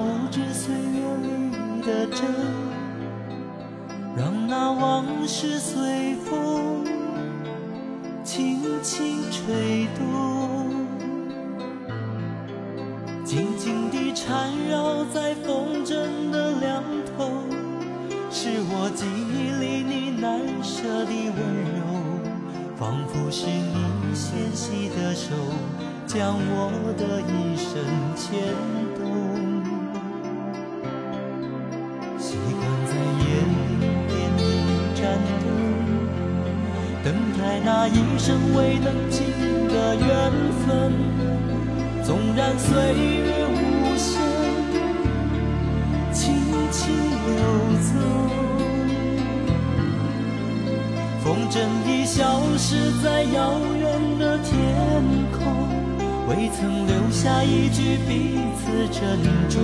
无知岁月里的真，让那往事随风轻轻吹动，静静地缠绕在风筝的两头，是我记忆里你难舍的温柔，仿佛是你纤细的手将我的一生牵。那一生未能尽的缘分，纵然岁月无声，轻轻流走。风筝已消失在遥远的天空，未曾留下一句彼此珍重，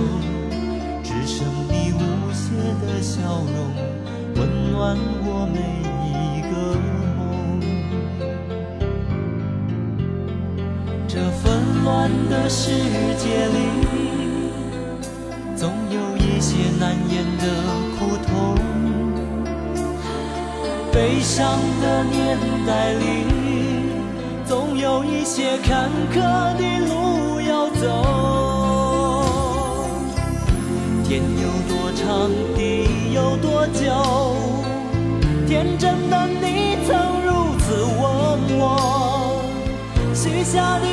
只剩你无邪的笑容，温暖我每的世界里，总有一些难言的苦痛；悲伤的年代里，总有一些坎坷的路要走。天有多长，地有多久？天真的你曾如此问我。许下的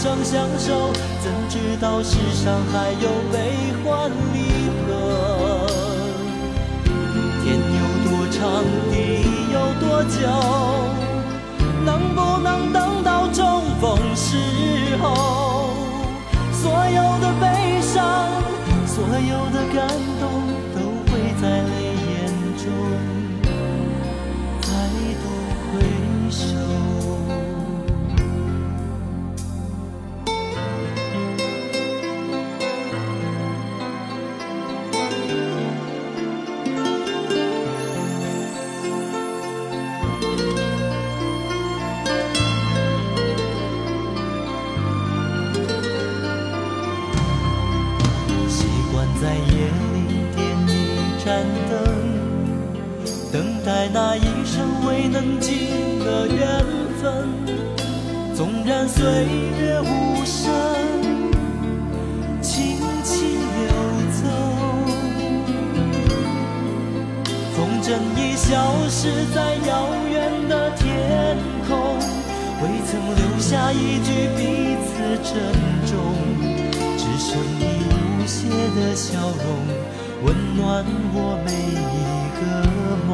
生相守，怎知道世上还有悲欢离合？天有多长，地有多久？能不能等到重逢时候？所有的悲伤，所有的感动，都会在泪眼中。再度回首暖我每一个梦。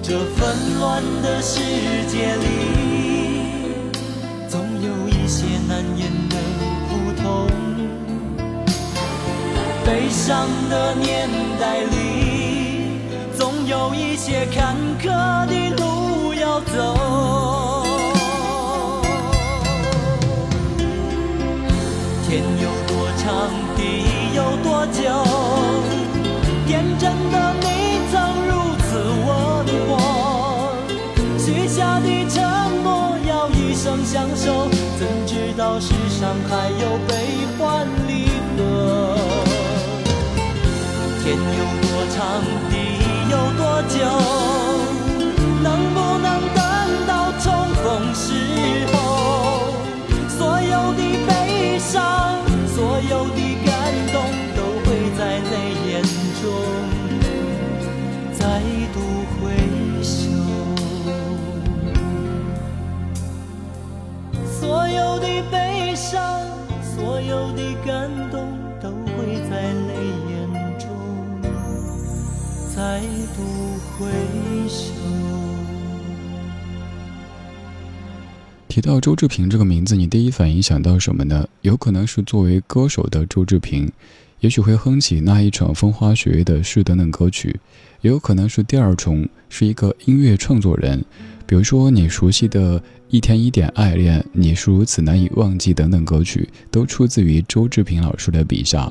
这纷乱的世界里，总有一些难言的苦痛；悲伤的年代里，总有一些坎坷的路要走。久？天真的你曾如此问。下的承诺要一生相守，怎知道世上还有悲欢离合？天有多长，地有多久？提到周志平这个名字，你第一反应想到什么呢？有可能是作为歌手的周志平，也许会哼起那一场风花雪月的事等等歌曲；也有可能是第二重，是一个音乐创作人，比如说你熟悉的一天一点爱恋、你是如此难以忘记等等歌曲，都出自于周志平老师的笔下。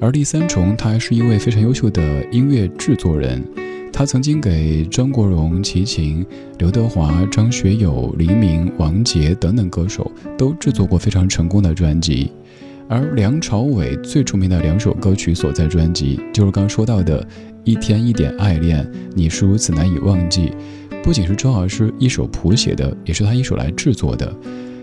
而第三重，他还是一位非常优秀的音乐制作人。他曾经给张国荣、齐秦、刘德华、张学友、黎明、王杰等等歌手都制作过非常成功的专辑，而梁朝伟最出名的两首歌曲所在专辑，就是刚说到的《一天一点爱恋》，你是如此难以忘记，不仅是周老师一手谱写的，也是他一手来制作的，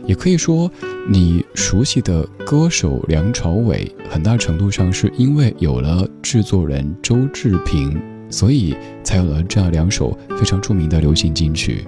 也可以说，你熟悉的歌手梁朝伟，很大程度上是因为有了制作人周志平。所以才有了这样两首非常著名的流行金曲。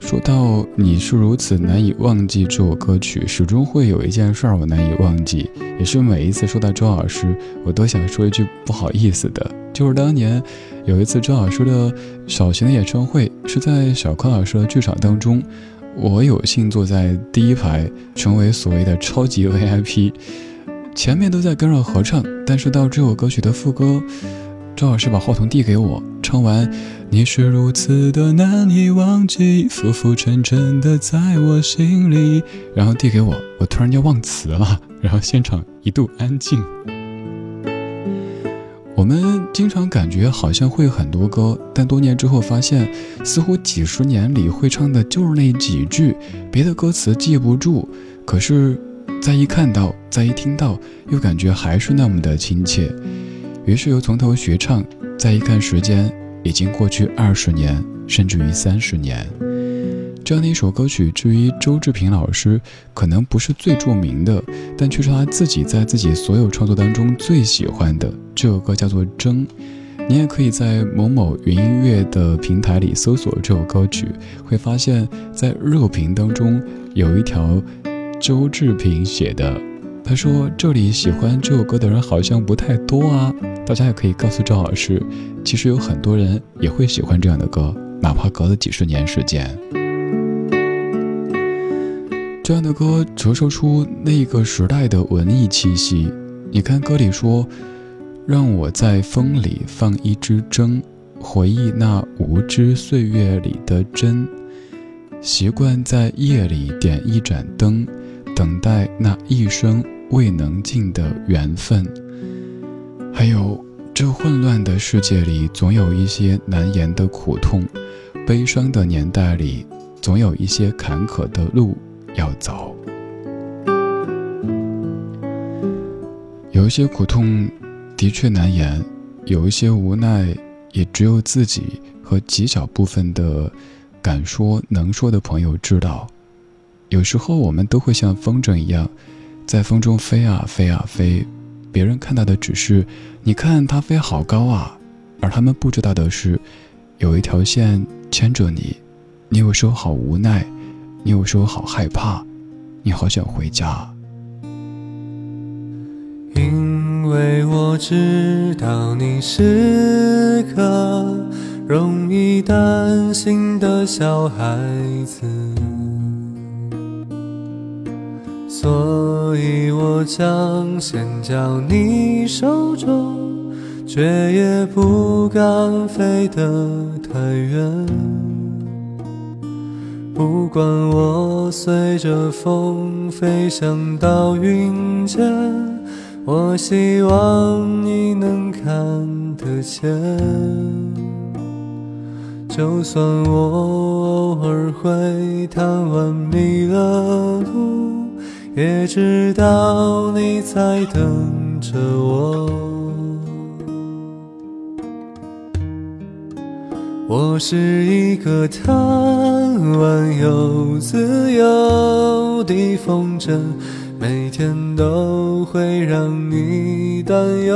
说到你是如此难以忘记这首歌曲，始终会有一件事儿我难以忘记，也是每一次说到周老师，我都想说一句不好意思的，就是当年有一次周老师的小型的演唱会是在小柯老师的剧场当中。我有幸坐在第一排，成为所谓的超级 VIP，前面都在跟着合唱，但是到这首歌曲的副歌，周老师把话筒递给我，唱完“你是如此的难以忘记，浮浮沉沉的在我心里”，然后递给我，我突然间忘词了，然后现场一度安静。我们经常感觉好像会很多歌，但多年之后发现，似乎几十年里会唱的就是那几句，别的歌词记不住。可是，再一看到，再一听到，又感觉还是那么的亲切。于是又从头学唱，再一看时间，已经过去二十年，甚至于三十年。这样的一首歌曲，至于周志平老师，可能不是最著名的，但却是他自己在自己所有创作当中最喜欢的。这首歌叫做《争》，你也可以在某某云音乐的平台里搜索这首歌曲，会发现，在热评当中有一条周志平写的，他说这里喜欢这首歌的人好像不太多啊。大家也可以告诉赵老师，其实有很多人也会喜欢这样的歌，哪怕隔了几十年时间。这样的歌折射出那个时代的文艺气息。你看歌里说：“让我在风里放一支针，回忆那无知岁月里的真。习惯在夜里点一盏灯，等待那一生未能尽的缘分。还有这混乱的世界里，总有一些难言的苦痛；悲伤的年代里，总有一些坎坷的路。”要走，有一些苦痛的确难言，有一些无奈也只有自己和极小部分的敢说能说的朋友知道。有时候我们都会像风筝一样，在风中飞啊飞啊飞，别人看到的只是你看它飞好高啊，而他们不知道的是，有一条线牵着你，你有时候好无奈。你有时好害怕，你好想回家，因为我知道你是个容易担心的小孩子，所以我将先交你手中，却也不敢飞得太远。不管我随着风飞翔到云间，我希望你能看得见。就算我偶尔会贪玩迷了路，也知道你在等着我。我是一个贪玩又自由的风筝，每天都会让你担忧。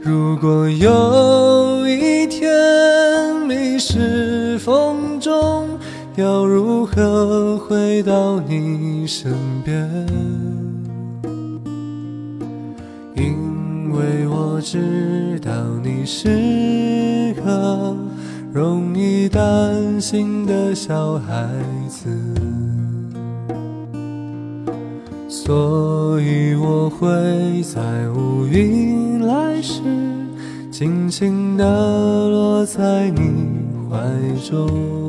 如果有一天迷失风中，要如何回到你身边？因为我知道你是容易担心的小孩子，所以我会在乌云来时，轻轻地落在你怀中。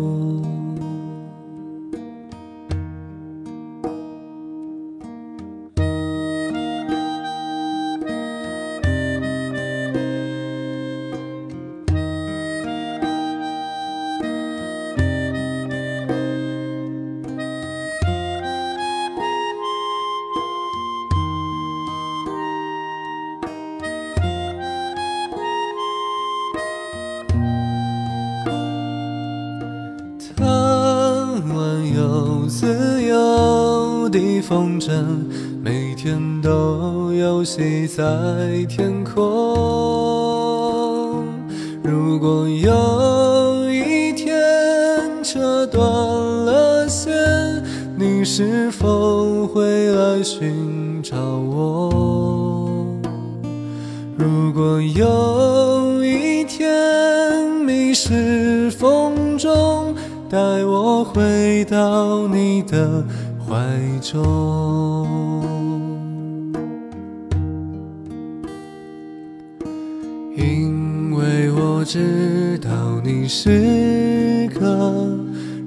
风筝每天都游戏在天空。如果有一天扯断了线，你是否会来寻找我？如果有一天迷失风中，带我回到你的。怀中，因为我知道你是个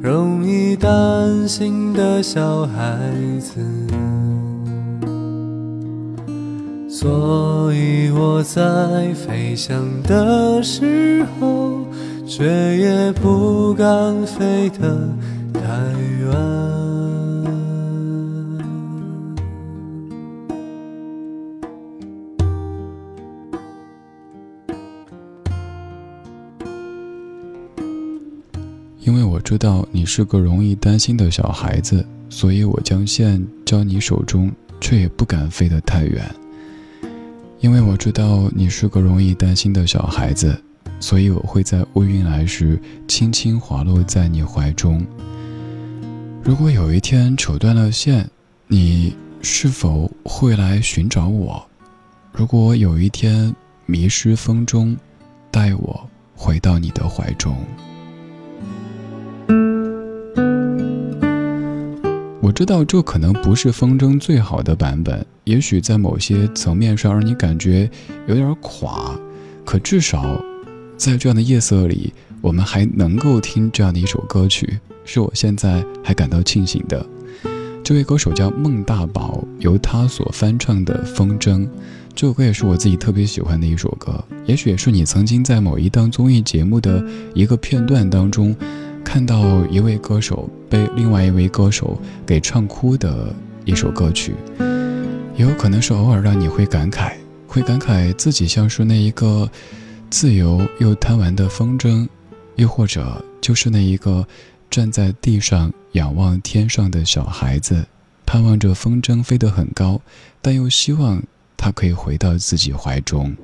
容易担心的小孩子，所以我在飞翔的时候，却也不敢飞得太远。知道你是个容易担心的小孩子，所以我将线交你手中，却也不敢飞得太远。因为我知道你是个容易担心的小孩子，所以我会在乌云来时轻轻滑落在你怀中。如果有一天扯断了线，你是否会来寻找我？如果有一天迷失风中，带我回到你的怀中。知道这可能不是风筝最好的版本，也许在某些层面上让你感觉有点垮，可至少在这样的夜色里，我们还能够听这样的一首歌曲，是我现在还感到庆幸的。这位歌手叫孟大宝，由他所翻唱的《风筝》这首歌也是我自己特别喜欢的一首歌，也许也是你曾经在某一档综艺节目的一个片段当中。看到一位歌手被另外一位歌手给唱哭的一首歌曲，也有可能是偶尔让你会感慨，会感慨自己像是那一个自由又贪玩的风筝，又或者就是那一个站在地上仰望天上的小孩子，盼望着风筝飞得很高，但又希望它可以回到自己怀中。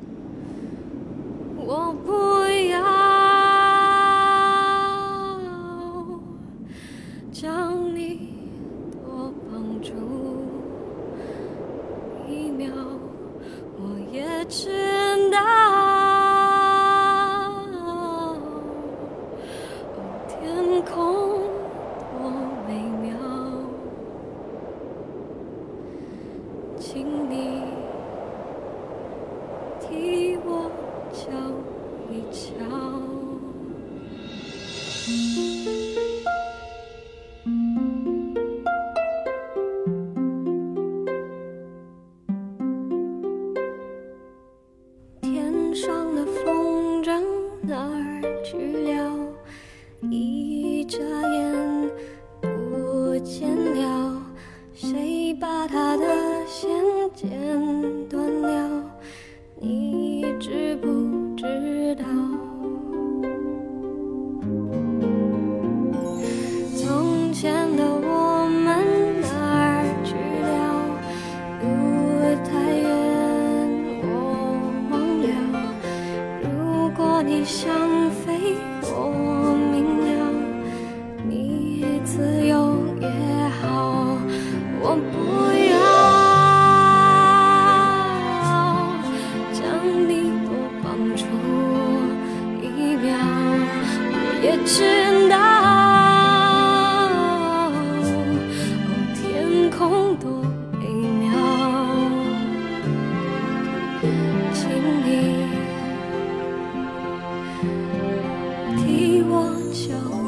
哦。多久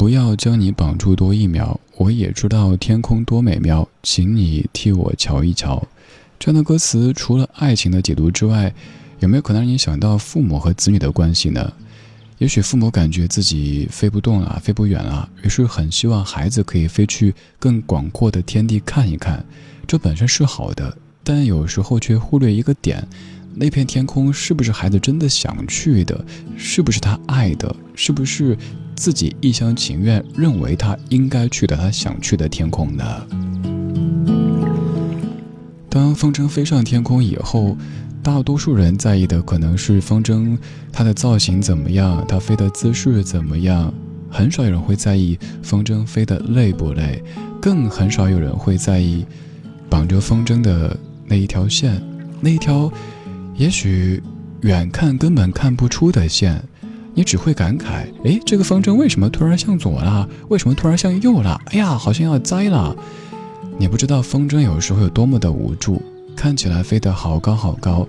不要将你绑住多一秒，我也知道天空多美妙，请你替我瞧一瞧。这样的歌词除了爱情的解读之外，有没有可能让你想到父母和子女的关系呢？也许父母感觉自己飞不动了，飞不远了，于是很希望孩子可以飞去更广阔的天地看一看。这本身是好的，但有时候却忽略一个点：那片天空是不是孩子真的想去的？是不是他爱的？是不是？自己一厢情愿认为他应该去的他想去的天空呢？当风筝飞上天空以后，大多数人在意的可能是风筝它的造型怎么样，它飞的姿势怎么样，很少有人会在意风筝飞得累不累，更很少有人会在意绑着风筝的那一条线，那一条也许远看根本看不出的线。你只会感慨：哎，这个风筝为什么突然向左了？为什么突然向右了？哎呀，好像要栽了！你不知道风筝有时候有多么的无助，看起来飞得好高好高，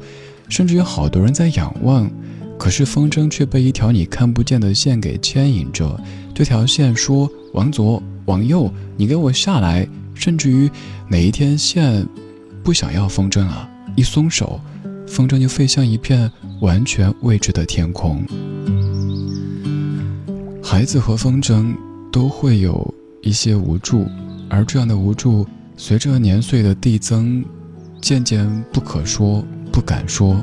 甚至有好多人在仰望，可是风筝却被一条你看不见的线给牵引着。这条线说：往左，往右，你给我下来！甚至于哪一天线不想要风筝了，一松手，风筝就飞向一片完全未知的天空。孩子和风筝都会有一些无助，而这样的无助随着年岁的递增，渐渐不可说、不敢说。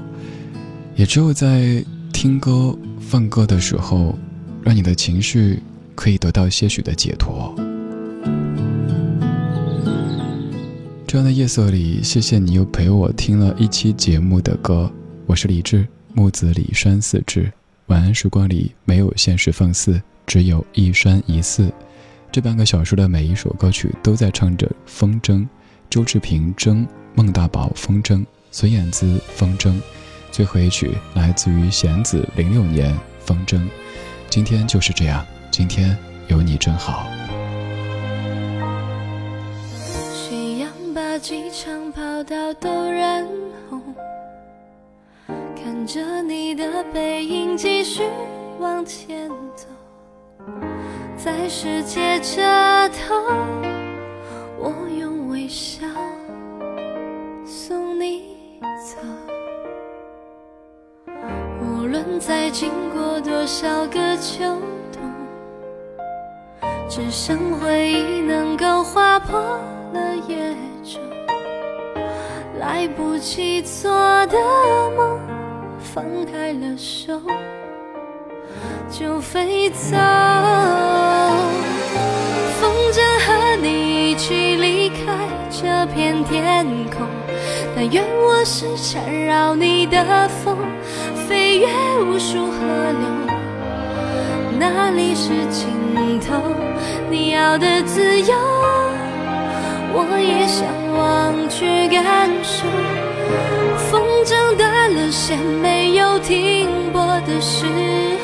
也只有在听歌、放歌的时候，让你的情绪可以得到些许的解脱。这样的夜色里，谢谢你又陪我听了一期节目的歌。我是李志，木子李山四志。晚安时光里没有现实放肆。只有一山一寺，这半个小时的每一首歌曲都在唱着风筝。周志平筝，孟大宝风筝，孙燕姿风筝。最后一曲来自于弦子零六年风筝。今天就是这样，今天有你真好。夕阳把机场跑道都染红，着你的背影继续往前走。在世界这头，我用微笑送你走。无论再经过多少个秋冬，只剩回忆能够划破了夜昼。来不及做的梦，放开了手。就飞走，风筝和你一起离开这片天空。但愿我是缠绕你的风，飞越无数河流。哪里是尽头？你要的自由，我也向往去感受。风筝断了线，没有停泊的时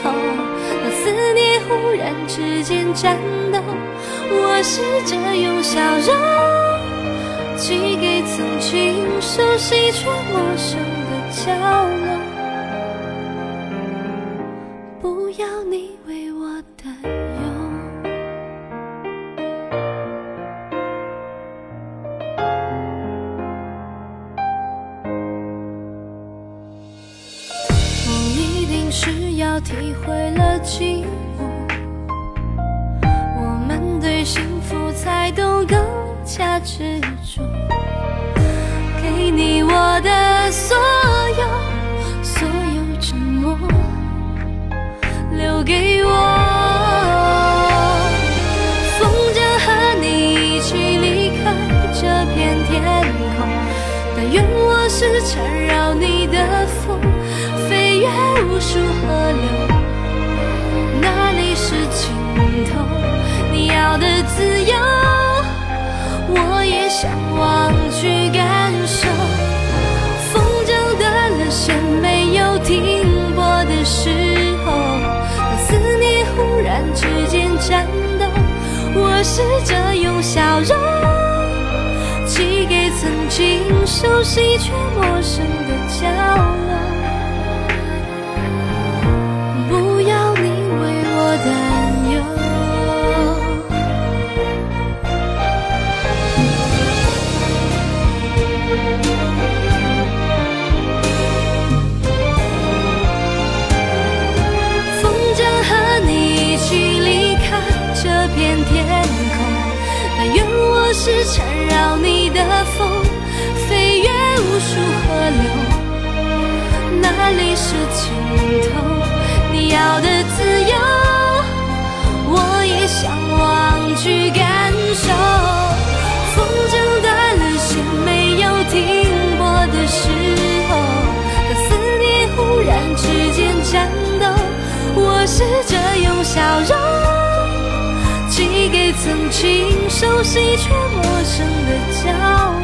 候。那思念忽然之间颤抖，我试着用笑容寄给曾经熟悉却陌生的角落，体会了寂寞，我们对幸福才都更加执自由，我也向往去感受。风筝断了线，没有停泊的时候，当思念忽然之间颤抖，我试着用笑容寄给曾经熟悉却陌是尽头？你要的自由，我也向往去感受。风筝断了线，没有停泊的时候，当思念忽然之间颤抖，我试着用笑容寄给曾经熟悉却陌生的角落。